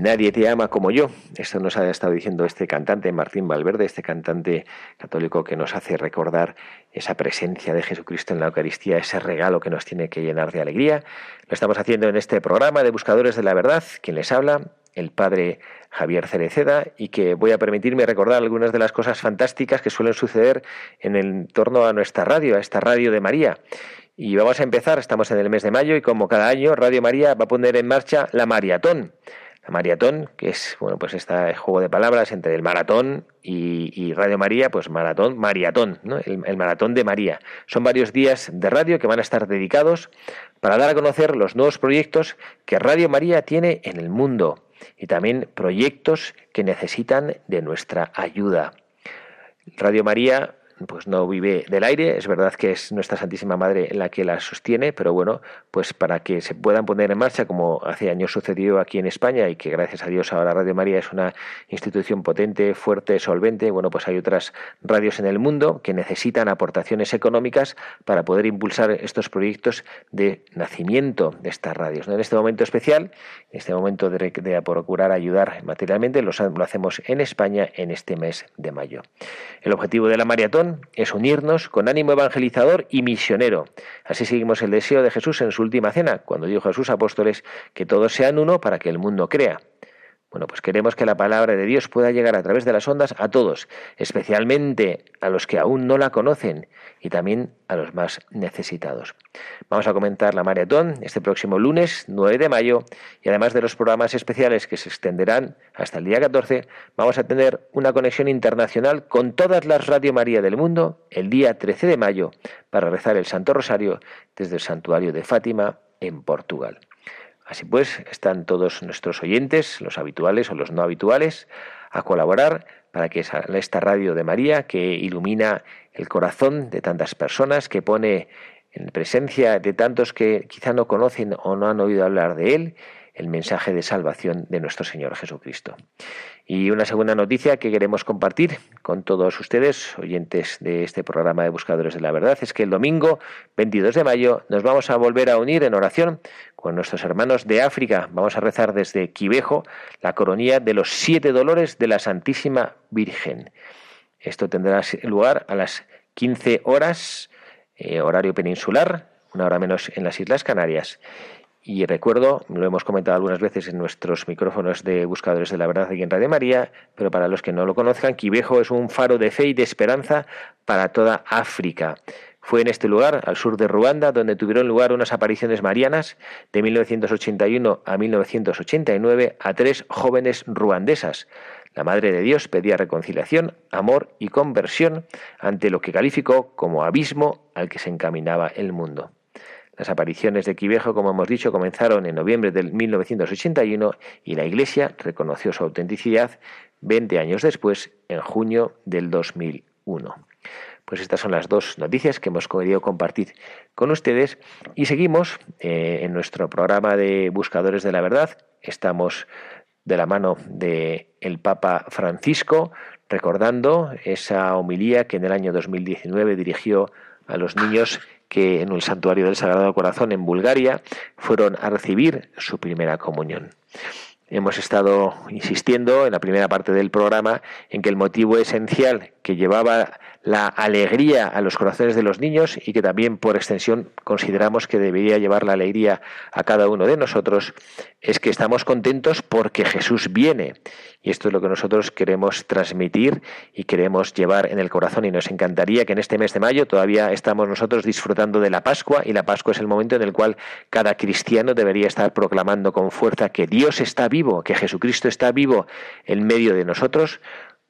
Nadie te ama como yo. Esto nos ha estado diciendo este cantante, Martín Valverde, este cantante católico que nos hace recordar esa presencia de Jesucristo en la Eucaristía, ese regalo que nos tiene que llenar de alegría. Lo estamos haciendo en este programa de Buscadores de la Verdad. Quien les habla, el padre Javier Cereceda, y que voy a permitirme recordar algunas de las cosas fantásticas que suelen suceder en el torno a nuestra radio, a esta radio de María. Y vamos a empezar, estamos en el mes de mayo y como cada año Radio María va a poner en marcha la maratón. Maratón, que es bueno, pues este juego de palabras entre el maratón y, Radio María, pues maratón, maratón, ¿no? el maratón de María. Son varios días de radio que van a estar dedicados para dar a conocer los nuevos proyectos que Radio María tiene en el mundo y también proyectos que necesitan de nuestra ayuda. Radio María pues no vive del aire, es verdad que es nuestra Santísima Madre la que la sostiene, pero bueno, pues para que se puedan poner en marcha, como hace años sucedió aquí en España y que gracias a Dios ahora Radio María es una institución potente, fuerte, solvente, bueno, pues hay otras radios en el mundo que necesitan aportaciones económicas para poder impulsar estos proyectos de nacimiento de estas radios. En este momento especial, en este momento de, de procurar ayudar materialmente, lo, lo hacemos en España en este mes de mayo. El objetivo de la maratón es unirnos con ánimo evangelizador y misionero. Así seguimos el deseo de Jesús en su última cena, cuando dijo a sus apóstoles que todos sean uno para que el mundo crea. Bueno, pues queremos que la palabra de Dios pueda llegar a través de las ondas a todos, especialmente a los que aún no la conocen y también a los más necesitados. Vamos a comentar la maratón este próximo lunes 9 de mayo y además de los programas especiales que se extenderán hasta el día 14, vamos a tener una conexión internacional con todas las Radio María del mundo el día 13 de mayo para rezar el Santo Rosario desde el santuario de Fátima en Portugal. Así pues, están todos nuestros oyentes, los habituales o los no habituales, a colaborar para que esta radio de María, que ilumina el corazón de tantas personas, que pone en presencia de tantos que quizá no conocen o no han oído hablar de Él, el mensaje de salvación de nuestro Señor Jesucristo. Y una segunda noticia que queremos compartir con todos ustedes, oyentes de este programa de Buscadores de la Verdad, es que el domingo 22 de mayo nos vamos a volver a unir en oración con nuestros hermanos de África. Vamos a rezar desde Quivejo la coronía de los siete dolores de la Santísima Virgen. Esto tendrá lugar a las 15 horas, eh, horario peninsular, una hora menos en las Islas Canarias. Y recuerdo, lo hemos comentado algunas veces en nuestros micrófonos de Buscadores de la Verdad aquí en Radio María, pero para los que no lo conozcan, Quivejo es un faro de fe y de esperanza para toda África. Fue en este lugar, al sur de Ruanda, donde tuvieron lugar unas apariciones marianas de 1981 a 1989 a tres jóvenes ruandesas. La Madre de Dios pedía reconciliación, amor y conversión ante lo que calificó como abismo al que se encaminaba el mundo. Las apariciones de Quivejo, como hemos dicho, comenzaron en noviembre de 1981 y la Iglesia reconoció su autenticidad 20 años después, en junio del 2001. Pues estas son las dos noticias que hemos querido compartir con ustedes y seguimos eh, en nuestro programa de Buscadores de la Verdad. Estamos de la mano del el Papa Francisco, recordando esa homilía que en el año 2019 dirigió a los niños que en el santuario del Sagrado Corazón en Bulgaria fueron a recibir su primera comunión. Hemos estado insistiendo en la primera parte del programa en que el motivo esencial que llevaba la alegría a los corazones de los niños y que también por extensión consideramos que debería llevar la alegría a cada uno de nosotros, es que estamos contentos porque Jesús viene. Y esto es lo que nosotros queremos transmitir y queremos llevar en el corazón y nos encantaría que en este mes de mayo todavía estamos nosotros disfrutando de la Pascua y la Pascua es el momento en el cual cada cristiano debería estar proclamando con fuerza que Dios está vivo, que Jesucristo está vivo en medio de nosotros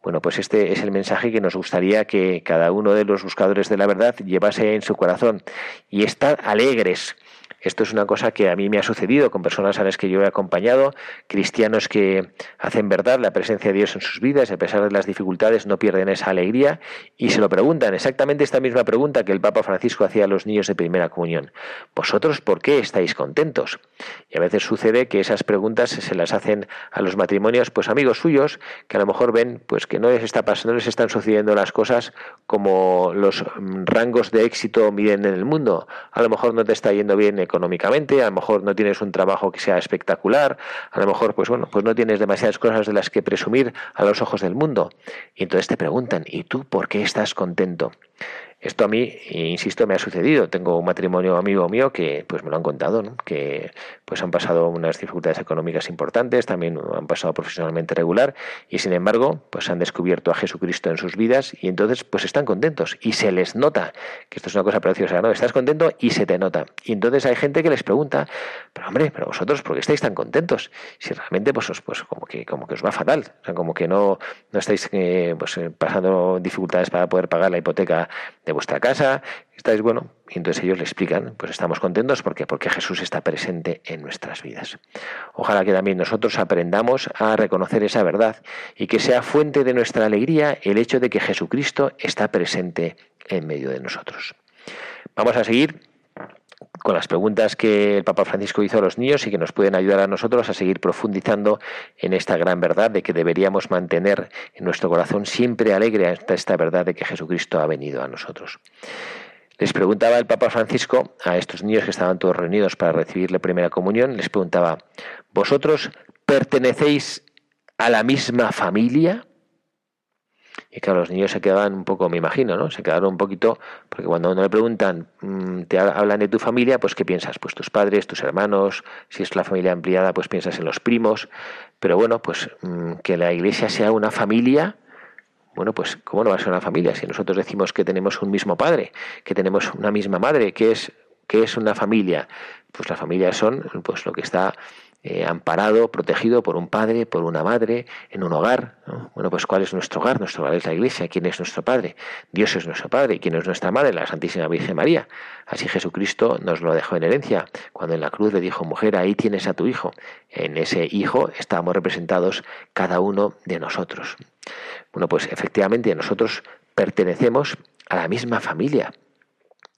bueno, pues este es el mensaje que nos gustaría que cada uno de los buscadores de la verdad llevase en su corazón. Y estar alegres esto es una cosa que a mí me ha sucedido con personas a las que yo he acompañado, cristianos que hacen verdad la presencia de Dios en sus vidas a pesar de las dificultades no pierden esa alegría y se lo preguntan exactamente esta misma pregunta que el Papa Francisco hacía a los niños de primera comunión. ¿Vosotros por qué estáis contentos? Y a veces sucede que esas preguntas se las hacen a los matrimonios, pues amigos suyos, que a lo mejor ven pues que no les está pasando, no les están sucediendo las cosas como los rangos de éxito miden en el mundo. A lo mejor no te está yendo bien económicamente, a lo mejor no tienes un trabajo que sea espectacular, a lo mejor pues bueno, pues no tienes demasiadas cosas de las que presumir a los ojos del mundo. Y entonces te preguntan, ¿y tú por qué estás contento? Esto a mí, insisto, me ha sucedido. Tengo un matrimonio amigo mío que pues me lo han contado, que pues han pasado unas dificultades económicas importantes, también han pasado profesionalmente regular y sin embargo, pues han descubierto a Jesucristo en sus vidas y entonces pues están contentos y se les nota, que esto es una cosa preciosa, ¿no? Estás contento y se te nota. Y entonces hay gente que les pregunta, pero hombre, pero vosotros, ¿por qué estáis tan contentos? Si realmente pues, pues como que como que os va fatal, o sea, como que no, no estáis eh, pues, eh, pasando dificultades para poder pagar la hipoteca de vuestra casa, estáis bueno, y entonces ellos le explican, pues estamos contentos porque porque Jesús está presente en nuestras vidas. Ojalá que también nosotros aprendamos a reconocer esa verdad y que sea fuente de nuestra alegría el hecho de que Jesucristo está presente en medio de nosotros. Vamos a seguir con las preguntas que el Papa Francisco hizo a los niños y que nos pueden ayudar a nosotros a seguir profundizando en esta gran verdad de que deberíamos mantener en nuestro corazón siempre alegre esta verdad de que Jesucristo ha venido a nosotros. Les preguntaba el Papa Francisco a estos niños que estaban todos reunidos para recibir la primera comunión, les preguntaba, ¿vosotros pertenecéis a la misma familia? Y claro, los niños se quedaban un poco, me imagino, ¿no? Se quedaron un poquito, porque cuando uno le preguntan, mm, te hablan de tu familia, pues ¿qué piensas? Pues tus padres, tus hermanos, si es la familia ampliada, pues piensas en los primos. Pero bueno, pues mm, que la iglesia sea una familia, bueno, pues ¿cómo no va a ser una familia? Si nosotros decimos que tenemos un mismo padre, que tenemos una misma madre, que es, es una familia? Pues la familia son pues lo que está eh, amparado, protegido por un padre, por una madre, en un hogar. Bueno, pues ¿cuál es nuestro hogar? Nuestro hogar es la iglesia. ¿Quién es nuestro padre? Dios es nuestro padre. ¿Y quién es nuestra madre? La Santísima Virgen María. Así Jesucristo nos lo dejó en herencia. Cuando en la cruz le dijo, mujer, ahí tienes a tu hijo. En ese hijo estamos representados cada uno de nosotros. Bueno, pues efectivamente nosotros pertenecemos a la misma familia.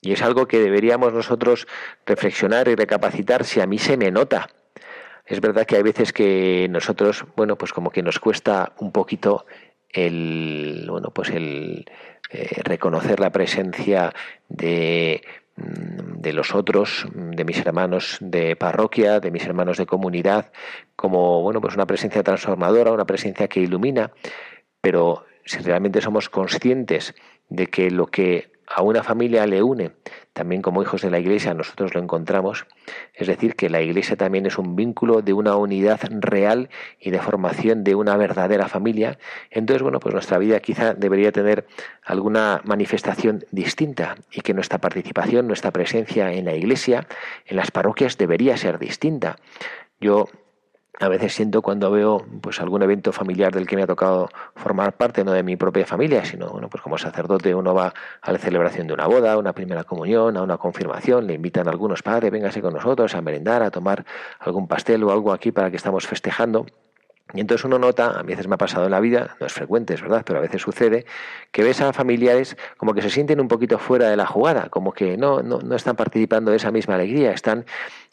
Y es algo que deberíamos nosotros reflexionar y recapacitar si a mí se me nota Es verdad que hay veces que nosotros, bueno, pues como que nos cuesta un poquito el, bueno, pues el eh, reconocer la presencia de mm, de los otros, de mis hermanos de parroquia, de mis hermanos de comunidad, como bueno, pues una presencia transformadora, una presencia que ilumina, pero si realmente somos conscientes de que lo que a una familia le une, también como hijos de la Iglesia nosotros lo encontramos, es decir, que la Iglesia también es un vínculo de una unidad real y de formación de una verdadera familia, entonces, bueno, pues nuestra vida quizá debería tener alguna manifestación distinta y que nuestra participación, nuestra presencia en la Iglesia, en las parroquias, debería ser distinta. Yo a veces siento cuando veo pues algún evento familiar del que me ha tocado formar parte, no de mi propia familia, sino bueno, pues como sacerdote uno va a la celebración de una boda, una primera comunión, a una confirmación, le invitan a algunos padres, véngase con nosotros a merendar, a tomar algún pastel o algo aquí para que estamos festejando. Y entonces uno nota, a veces me ha pasado en la vida, no es frecuente, es verdad, pero a veces sucede, que ves a familiares como que se sienten un poquito fuera de la jugada, como que no, no, no están participando de esa misma alegría, están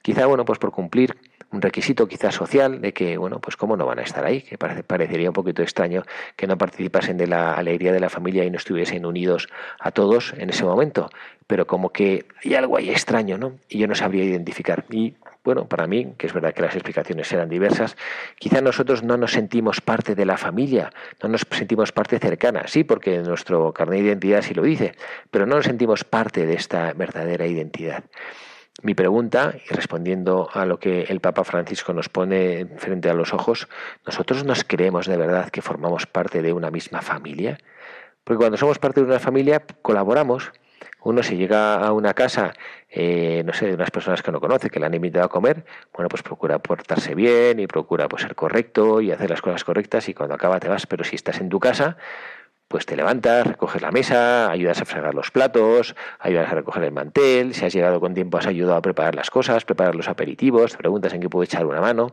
quizá, bueno, pues por cumplir un requisito quizás social de que, bueno, pues cómo no van a estar ahí, que parecería un poquito extraño que no participasen de la alegría de la familia y no estuviesen unidos a todos en ese momento, pero como que hay algo ahí extraño, ¿no? Y yo no sabría identificar. Y bueno, para mí, que es verdad que las explicaciones eran diversas, quizá nosotros no nos sentimos parte de la familia, no nos sentimos parte cercana, sí, porque nuestro carnet de identidad sí lo dice, pero no nos sentimos parte de esta verdadera identidad. Mi pregunta, y respondiendo a lo que el Papa Francisco nos pone frente a los ojos, ¿nosotros nos creemos de verdad que formamos parte de una misma familia? Porque cuando somos parte de una familia, colaboramos. Uno se llega a una casa, eh, no sé, de unas personas que no conoce, que le han invitado a comer, bueno, pues procura portarse bien y procura pues, ser correcto y hacer las cosas correctas y cuando acaba te vas. Pero si estás en tu casa, pues te levantas, recoges la mesa, ayudas a fregar los platos, ayudas a recoger el mantel, si has llegado con tiempo has ayudado a preparar las cosas, preparar los aperitivos, te preguntas en qué puedo echar una mano.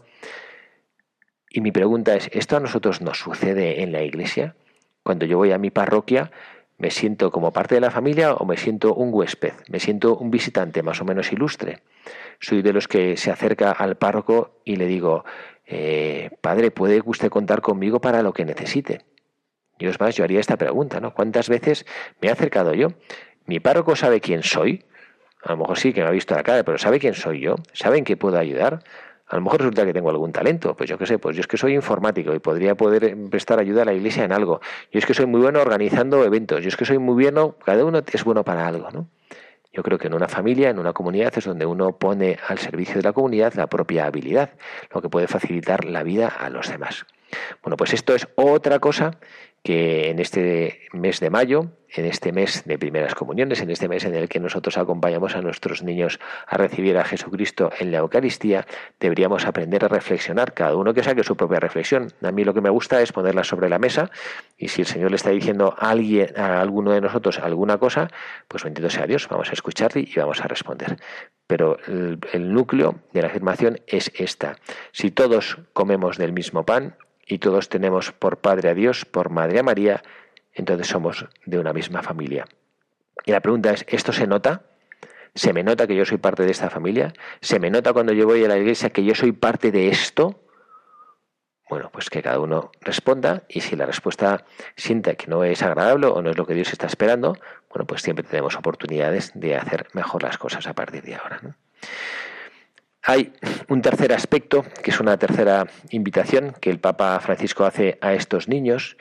Y mi pregunta es, ¿esto a nosotros nos sucede en la iglesia? Cuando yo voy a mi parroquia, ¿me siento como parte de la familia o me siento un huésped? ¿Me siento un visitante más o menos ilustre? Soy de los que se acerca al párroco y le digo, eh, Padre, ¿puede usted contar conmigo para lo que necesite? Yo es más, yo haría esta pregunta, ¿no? ¿Cuántas veces me he acercado yo? ¿Mi párroco sabe quién soy? A lo mejor sí que me ha visto la cara, pero ¿sabe quién soy yo? ¿Sabe en qué puedo ayudar? A lo mejor resulta que tengo algún talento, pues yo qué sé, pues yo es que soy informático y podría poder prestar ayuda a la iglesia en algo. Yo es que soy muy bueno organizando eventos, yo es que soy muy bueno, cada uno es bueno para algo, ¿no? Yo creo que en una familia, en una comunidad, es donde uno pone al servicio de la comunidad la propia habilidad, lo que puede facilitar la vida a los demás. Bueno, pues esto es otra cosa que en este mes de mayo, en este mes de primeras comuniones, en este mes en el que nosotros acompañamos a nuestros niños a recibir a Jesucristo en la Eucaristía, deberíamos aprender a reflexionar, cada uno que saque su propia reflexión. A mí lo que me gusta es ponerla sobre la mesa y si el Señor le está diciendo a alguien, a alguno de nosotros alguna cosa, pues bendito sea Dios, vamos a escucharle y vamos a responder. Pero el, núcleo de la afirmación es esta. Si todos comemos del mismo pan, y todos tenemos por Padre a Dios, por Madre a María, entonces somos de una misma familia. Y la pregunta es, ¿esto se nota? ¿Se me nota que yo soy parte de esta familia? ¿Se me nota cuando yo voy a la iglesia que yo soy parte de esto? Bueno, pues que cada uno responda y si la respuesta siente que no es agradable o no es lo que Dios está esperando, bueno, pues siempre tenemos oportunidades de hacer mejor las cosas a partir de ahora. Hay un tercer aspecto, que es una tercera invitación que el Papa Francisco hace a estos niños.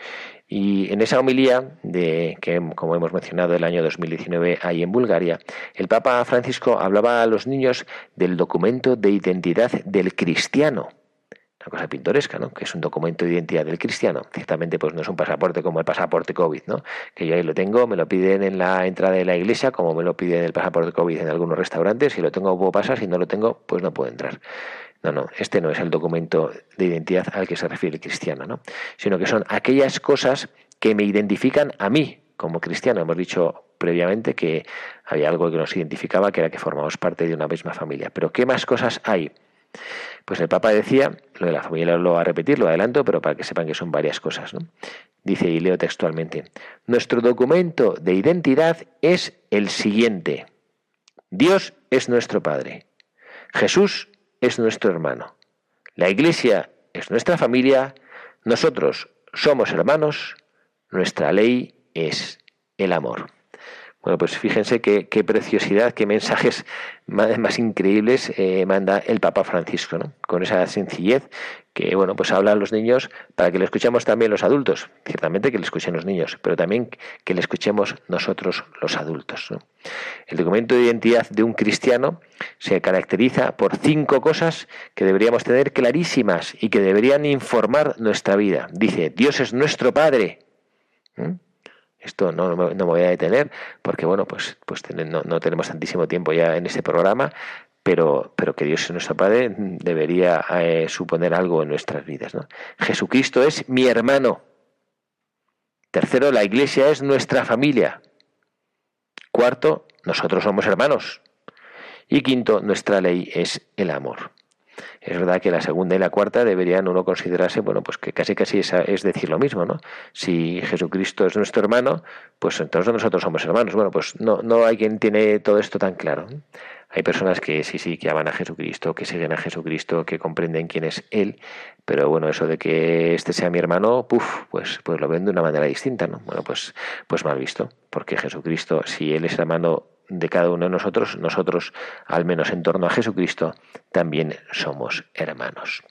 Y en esa homilía, de, que como hemos mencionado el año 2019 ahí en Bulgaria, el Papa Francisco hablaba a los niños del documento de identidad del cristiano una cosa pintoresca, ¿no? Que es un documento de identidad del cristiano. Ciertamente, pues no es un pasaporte como el pasaporte COVID, ¿no? Que yo ahí lo tengo, me lo piden en la entrada de la iglesia, como me lo piden el pasaporte COVID en algunos restaurantes. Si lo tengo, puedo pasar. Si no lo tengo, pues no puedo entrar. No, no, este no es el documento de identidad al que se refiere el cristiano, ¿no? Sino que son aquellas cosas que me identifican a mí como cristiano. Hemos dicho previamente que había algo que nos identificaba, que era que formamos parte de una misma familia. Pero ¿qué más cosas hay? Pues el Papa decía, lo de la familia lo va a repetir, lo adelanto, pero para que sepan que son varias cosas. ¿no? Dice, y leo textualmente, nuestro documento de identidad es el siguiente. Dios es nuestro Padre. Jesús es nuestro hermano. La Iglesia es nuestra familia, nosotros somos hermanos, nuestra ley es el amor. Bueno, pues fíjense qué, preciosidad, qué mensajes más, increíbles eh, manda el Papa Francisco, ¿no? Con esa sencillez que, bueno, pues habla a los niños para que le escuchemos también los adultos. Ciertamente que le escuchen los niños, pero también que le escuchemos nosotros los adultos. El documento de identidad de un cristiano se caracteriza por cinco cosas que deberíamos tener clarísimas y que deberían informar nuestra vida. Dice, Dios es nuestro Padre. Esto no, me voy a detener porque, bueno, pues, pues no, tenemos tantísimo tiempo ya en este programa, pero, pero que Dios es nuestro Padre debería eh, suponer algo en nuestras vidas. ¿no? Jesucristo es mi hermano. Tercero, la Iglesia es nuestra familia. Cuarto, nosotros somos hermanos. Y quinto, nuestra ley es el amor. Es verdad que la segunda y la cuarta deberían uno considerarse, bueno, pues que casi casi es, decir lo mismo, ¿no? Si Jesucristo es nuestro hermano, pues entonces nosotros somos hermanos. Bueno, pues no, no hay quien tiene todo esto tan claro. Hay personas que sí, sí, que aman a Jesucristo, que siguen a Jesucristo, que comprenden quién es Él, pero bueno, eso de que este sea mi hermano, puf, pues, pues lo ven de una manera distinta, ¿no? Bueno, pues, pues mal visto, porque Jesucristo, si Él es hermano de cada uno de nosotros, nosotros, al menos en torno a Jesucristo, también somos hermanos.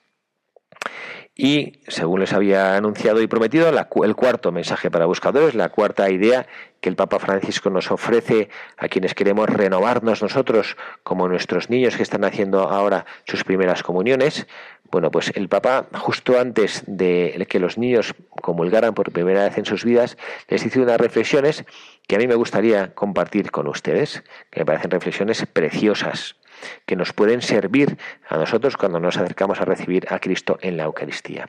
Y, según les había anunciado y prometido, el cuarto mensaje para buscadores, la cuarta idea que el Papa Francisco nos ofrece a quienes queremos renovarnos nosotros, como nuestros niños que están haciendo ahora sus primeras comuniones, bueno, pues el Papa, justo antes de que los niños comulgaran por primera vez en sus vidas, les hizo unas reflexiones que a mí me gustaría compartir con ustedes, que me parecen reflexiones preciosas que nos pueden servir a nosotros cuando nos acercamos a recibir a Cristo en la Eucaristía.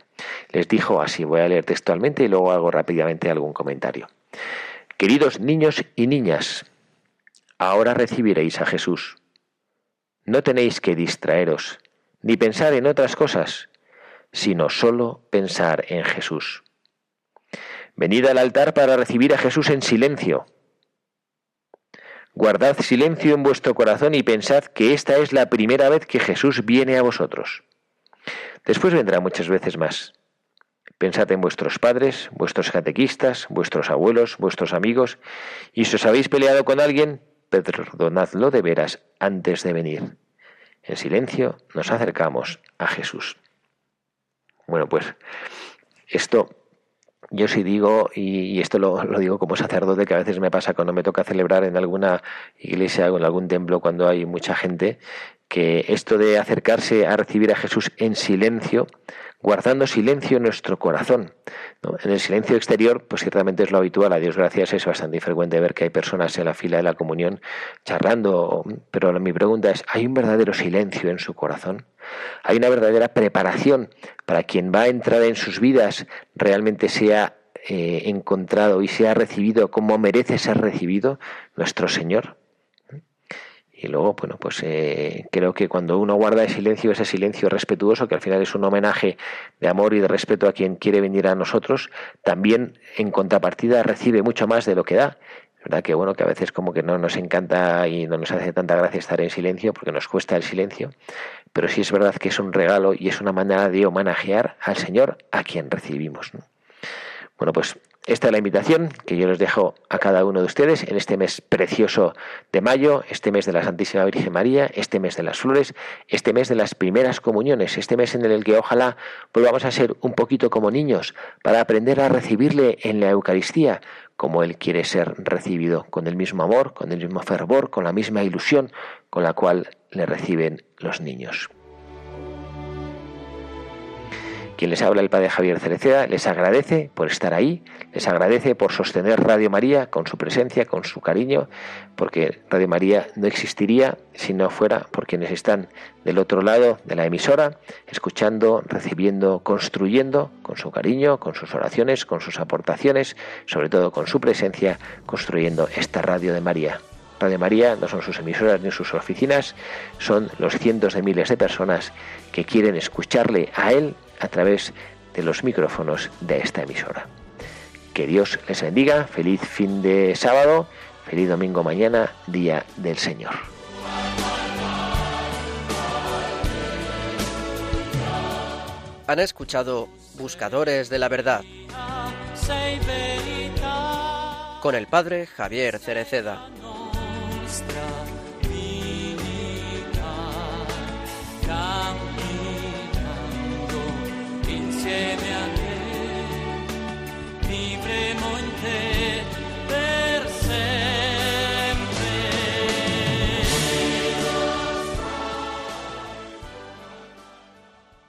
Les dijo así, voy a leer textualmente y luego hago rápidamente algún comentario. Queridos niños y niñas, ahora recibiréis a Jesús. No tenéis que distraeros, ni pensar en otras cosas, sino solo pensar en Jesús. Venid al altar para recibir a Jesús en silencio Guardad silencio en vuestro corazón y pensad que esta es la primera vez que Jesús viene a vosotros. Después vendrá muchas veces más. Pensad en vuestros padres, vuestros catequistas, vuestros abuelos, vuestros amigos, y si os habéis peleado con alguien, perdonadlo de veras antes de venir. En silencio nos acercamos a Jesús. Bueno, pues esto yo sí digo, y, esto lo, digo como sacerdote, que a veces me pasa cuando me toca celebrar en alguna iglesia o en algún templo cuando hay mucha gente, que esto de acercarse a recibir a Jesús en silencio, guardando silencio en nuestro corazón. En el silencio exterior, pues ciertamente es lo habitual, a Dios gracias, es bastante infrecuente ver que hay personas en la fila de la comunión charlando, pero mi pregunta es, ¿hay un verdadero silencio en su corazón? ¿Hay una verdadera preparación para quien va a entrar en sus vidas realmente sea eh, encontrado y sea recibido como merece ser recibido nuestro Señor? Y luego, bueno, pues eh, creo que cuando uno guarda el silencio, ese silencio respetuoso, que al final es un homenaje de amor y de respeto a quien quiere venir a nosotros, también en contrapartida recibe mucho más de lo que da. ¿Verdad? Que bueno, que a veces como que no nos encanta y no nos hace tanta gracia estar en silencio porque nos cuesta el silencio, pero sí es verdad que es un regalo y es una manera de homenajear al Señor a quien recibimos. Bueno, pues esta es la invitación que yo les dejo a cada uno de ustedes en este mes precioso de mayo, este mes de la Santísima Virgen María, este mes de las flores, este mes de las primeras comuniones, este mes en el que ojalá volvamos a ser un poquito como niños para aprender a recibirle en la Eucaristía como Él quiere ser recibido, con el mismo amor, con el mismo fervor, con la misma ilusión con la cual le reciben los niños. Quien les habla el Padre Javier Cereceda les agradece por estar ahí, les agradece por sostener Radio María con su presencia, con su cariño, porque Radio María no existiría si no fuera por quienes están del otro lado de la emisora, escuchando, recibiendo, construyendo con su cariño, con sus oraciones, con sus aportaciones, sobre todo con su presencia, construyendo esta Radio de María. Radio María no son sus emisoras ni sus oficinas, son los cientos de miles de personas que quieren escucharle a Él a través de los micrófonos de esta emisora. Que Dios les bendiga, feliz fin de sábado, feliz domingo mañana, día del Señor. Han escuchado Buscadores de la Verdad con el padre Javier Cereceda. se me